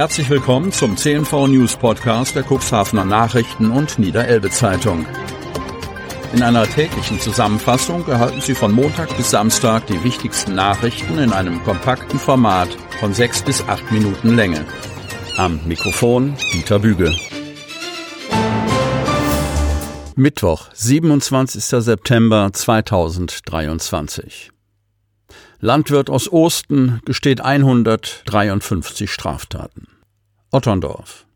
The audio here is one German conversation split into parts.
Herzlich willkommen zum CNV News Podcast der Cuxhavener Nachrichten und Niederelbe Zeitung. In einer täglichen Zusammenfassung erhalten Sie von Montag bis Samstag die wichtigsten Nachrichten in einem kompakten Format von sechs bis acht Minuten Länge. Am Mikrofon Dieter Büge. Mittwoch, 27. September 2023. Landwirt aus Osten gesteht 153 Straftaten. Otterndorf.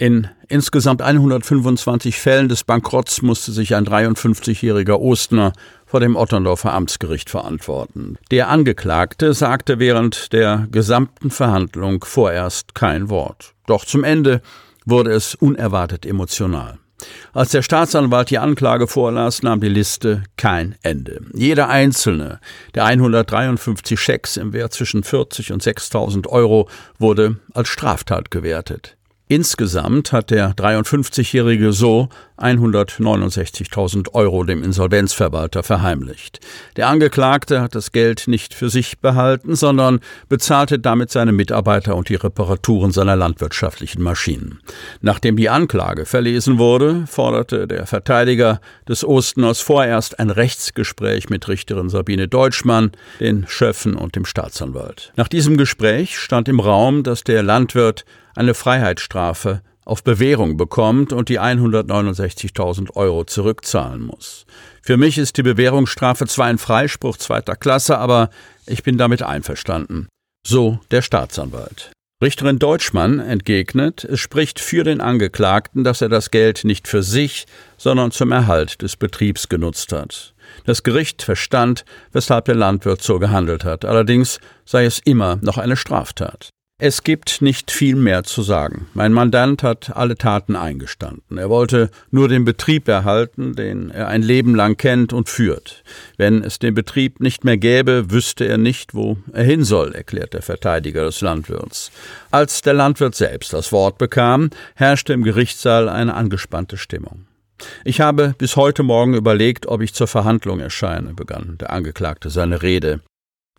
In insgesamt 125 Fällen des Bankrotts musste sich ein 53-jähriger Ostner vor dem Otterndorfer Amtsgericht verantworten. Der Angeklagte sagte während der gesamten Verhandlung vorerst kein Wort. Doch zum Ende wurde es unerwartet emotional. Als der Staatsanwalt die Anklage vorlas, nahm die Liste kein Ende. Jeder einzelne der 153 Schecks im Wert zwischen 40 und 6.000 Euro wurde als Straftat gewertet. Insgesamt hat der 53-Jährige so 169.000 Euro dem Insolvenzverwalter verheimlicht. Der Angeklagte hat das Geld nicht für sich behalten, sondern bezahlte damit seine Mitarbeiter und die Reparaturen seiner landwirtschaftlichen Maschinen. Nachdem die Anklage verlesen wurde, forderte der Verteidiger des Osteners vorerst ein Rechtsgespräch mit Richterin Sabine Deutschmann, den Schöffen und dem Staatsanwalt. Nach diesem Gespräch stand im Raum, dass der Landwirt eine Freiheitsstrafe auf Bewährung bekommt und die 169.000 Euro zurückzahlen muss. Für mich ist die Bewährungsstrafe zwar ein Freispruch zweiter Klasse, aber ich bin damit einverstanden. So der Staatsanwalt. Richterin Deutschmann entgegnet, es spricht für den Angeklagten, dass er das Geld nicht für sich, sondern zum Erhalt des Betriebs genutzt hat. Das Gericht verstand, weshalb der Landwirt so gehandelt hat. Allerdings sei es immer noch eine Straftat. Es gibt nicht viel mehr zu sagen. Mein Mandant hat alle Taten eingestanden. Er wollte nur den Betrieb erhalten, den er ein Leben lang kennt und führt. Wenn es den Betrieb nicht mehr gäbe, wüsste er nicht, wo er hin soll, erklärt der Verteidiger des Landwirts. Als der Landwirt selbst das Wort bekam, herrschte im Gerichtssaal eine angespannte Stimmung. Ich habe bis heute Morgen überlegt, ob ich zur Verhandlung erscheine, begann der Angeklagte seine Rede.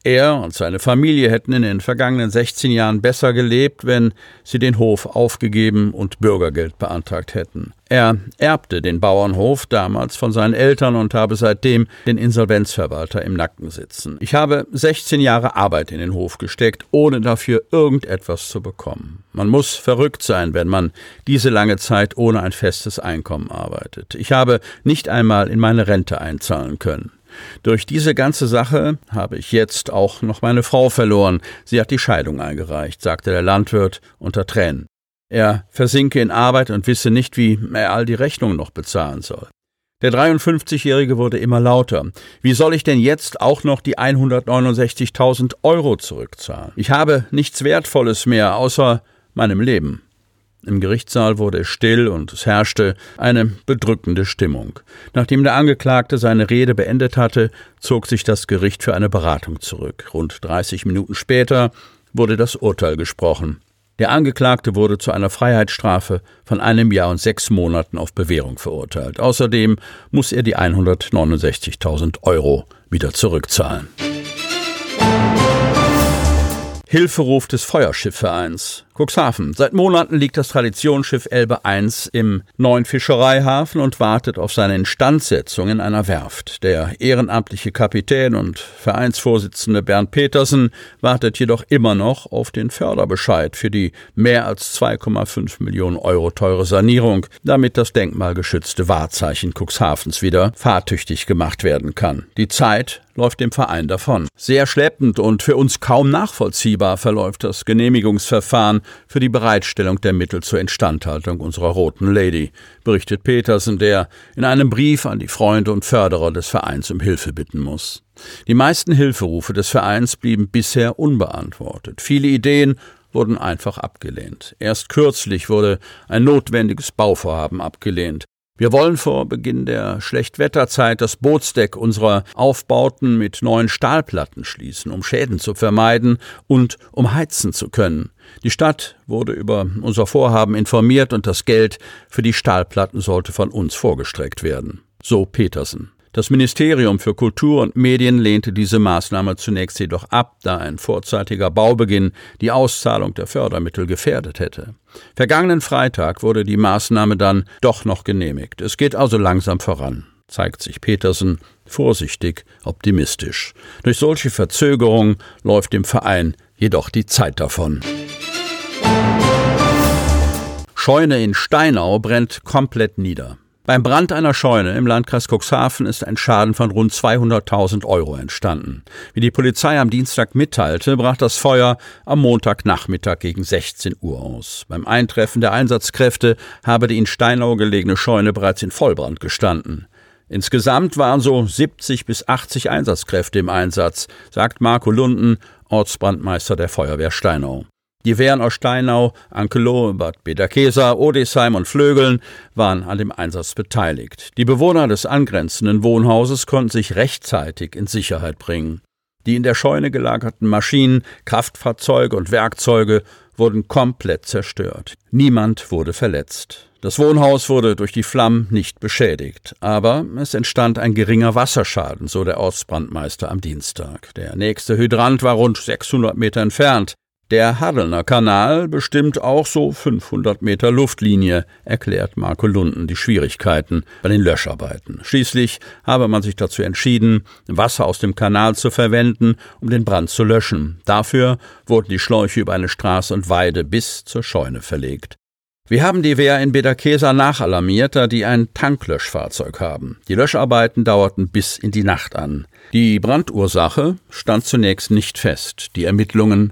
Er und seine Familie hätten in den vergangenen 16 Jahren besser gelebt, wenn sie den Hof aufgegeben und Bürgergeld beantragt hätten. Er erbte den Bauernhof damals von seinen Eltern und habe seitdem den Insolvenzverwalter im Nacken sitzen. Ich habe 16 Jahre Arbeit in den Hof gesteckt, ohne dafür irgendetwas zu bekommen. Man muss verrückt sein, wenn man diese lange Zeit ohne ein festes Einkommen arbeitet. Ich habe nicht einmal in meine Rente einzahlen können. Durch diese ganze Sache habe ich jetzt auch noch meine Frau verloren. Sie hat die Scheidung eingereicht, sagte der Landwirt unter Tränen. Er versinke in Arbeit und wisse nicht, wie er all die Rechnungen noch bezahlen soll. Der 53-Jährige wurde immer lauter. Wie soll ich denn jetzt auch noch die 169.000 Euro zurückzahlen? Ich habe nichts Wertvolles mehr außer meinem Leben. Im Gerichtssaal wurde es still und es herrschte eine bedrückende Stimmung. Nachdem der Angeklagte seine Rede beendet hatte, zog sich das Gericht für eine Beratung zurück. Rund 30 Minuten später wurde das Urteil gesprochen. Der Angeklagte wurde zu einer Freiheitsstrafe von einem Jahr und sechs Monaten auf Bewährung verurteilt. Außerdem muss er die 169.000 Euro wieder zurückzahlen. Hilferuf des Feuerschiffvereins. Cuxhaven. Seit Monaten liegt das Traditionsschiff Elbe I im neuen Fischereihafen und wartet auf seine Instandsetzung in einer Werft. Der ehrenamtliche Kapitän und Vereinsvorsitzende Bernd Petersen wartet jedoch immer noch auf den Förderbescheid für die mehr als 2,5 Millionen Euro teure Sanierung, damit das denkmalgeschützte Wahrzeichen Cuxhavens wieder fahrtüchtig gemacht werden kann. Die Zeit läuft dem Verein davon. Sehr schleppend und für uns kaum nachvollziehbar verläuft das Genehmigungsverfahren für die Bereitstellung der Mittel zur Instandhaltung unserer Roten Lady, berichtet Petersen, der in einem Brief an die Freunde und Förderer des Vereins um Hilfe bitten muss. Die meisten Hilferufe des Vereins blieben bisher unbeantwortet. Viele Ideen wurden einfach abgelehnt. Erst kürzlich wurde ein notwendiges Bauvorhaben abgelehnt. Wir wollen vor Beginn der Schlechtwetterzeit das Bootsdeck unserer Aufbauten mit neuen Stahlplatten schließen, um Schäden zu vermeiden und um heizen zu können. Die Stadt wurde über unser Vorhaben informiert und das Geld für die Stahlplatten sollte von uns vorgestreckt werden. So Petersen. Das Ministerium für Kultur und Medien lehnte diese Maßnahme zunächst jedoch ab, da ein vorzeitiger Baubeginn die Auszahlung der Fördermittel gefährdet hätte. Vergangenen Freitag wurde die Maßnahme dann doch noch genehmigt. Es geht also langsam voran, zeigt sich Petersen vorsichtig optimistisch. Durch solche Verzögerungen läuft dem Verein jedoch die Zeit davon. Scheune in Steinau brennt komplett nieder. Beim Brand einer Scheune im Landkreis Cuxhaven ist ein Schaden von rund 200.000 Euro entstanden. Wie die Polizei am Dienstag mitteilte, brach das Feuer am Montagnachmittag gegen 16 Uhr aus. Beim Eintreffen der Einsatzkräfte habe die in Steinau gelegene Scheune bereits in Vollbrand gestanden. Insgesamt waren so 70 bis 80 Einsatzkräfte im Einsatz, sagt Marco Lunden, Ortsbrandmeister der Feuerwehr Steinau. Die Wehren aus Steinau, Ankeloh, Bad Bederkesa, Odesheim und Flögeln waren an dem Einsatz beteiligt. Die Bewohner des angrenzenden Wohnhauses konnten sich rechtzeitig in Sicherheit bringen. Die in der Scheune gelagerten Maschinen, Kraftfahrzeuge und Werkzeuge wurden komplett zerstört. Niemand wurde verletzt. Das Wohnhaus wurde durch die Flammen nicht beschädigt, aber es entstand ein geringer Wasserschaden, so der Ortsbrandmeister am Dienstag. Der nächste Hydrant war rund 600 Meter entfernt. Der Hadelner Kanal bestimmt auch so 500 Meter Luftlinie, erklärt Marco Lunden die Schwierigkeiten bei den Löscharbeiten. Schließlich habe man sich dazu entschieden, Wasser aus dem Kanal zu verwenden, um den Brand zu löschen. Dafür wurden die Schläuche über eine Straße und Weide bis zur Scheune verlegt. Wir haben die Wehr in Bederkesa nachalarmiert, da die ein Tanklöschfahrzeug haben. Die Löscharbeiten dauerten bis in die Nacht an. Die Brandursache stand zunächst nicht fest. Die Ermittlungen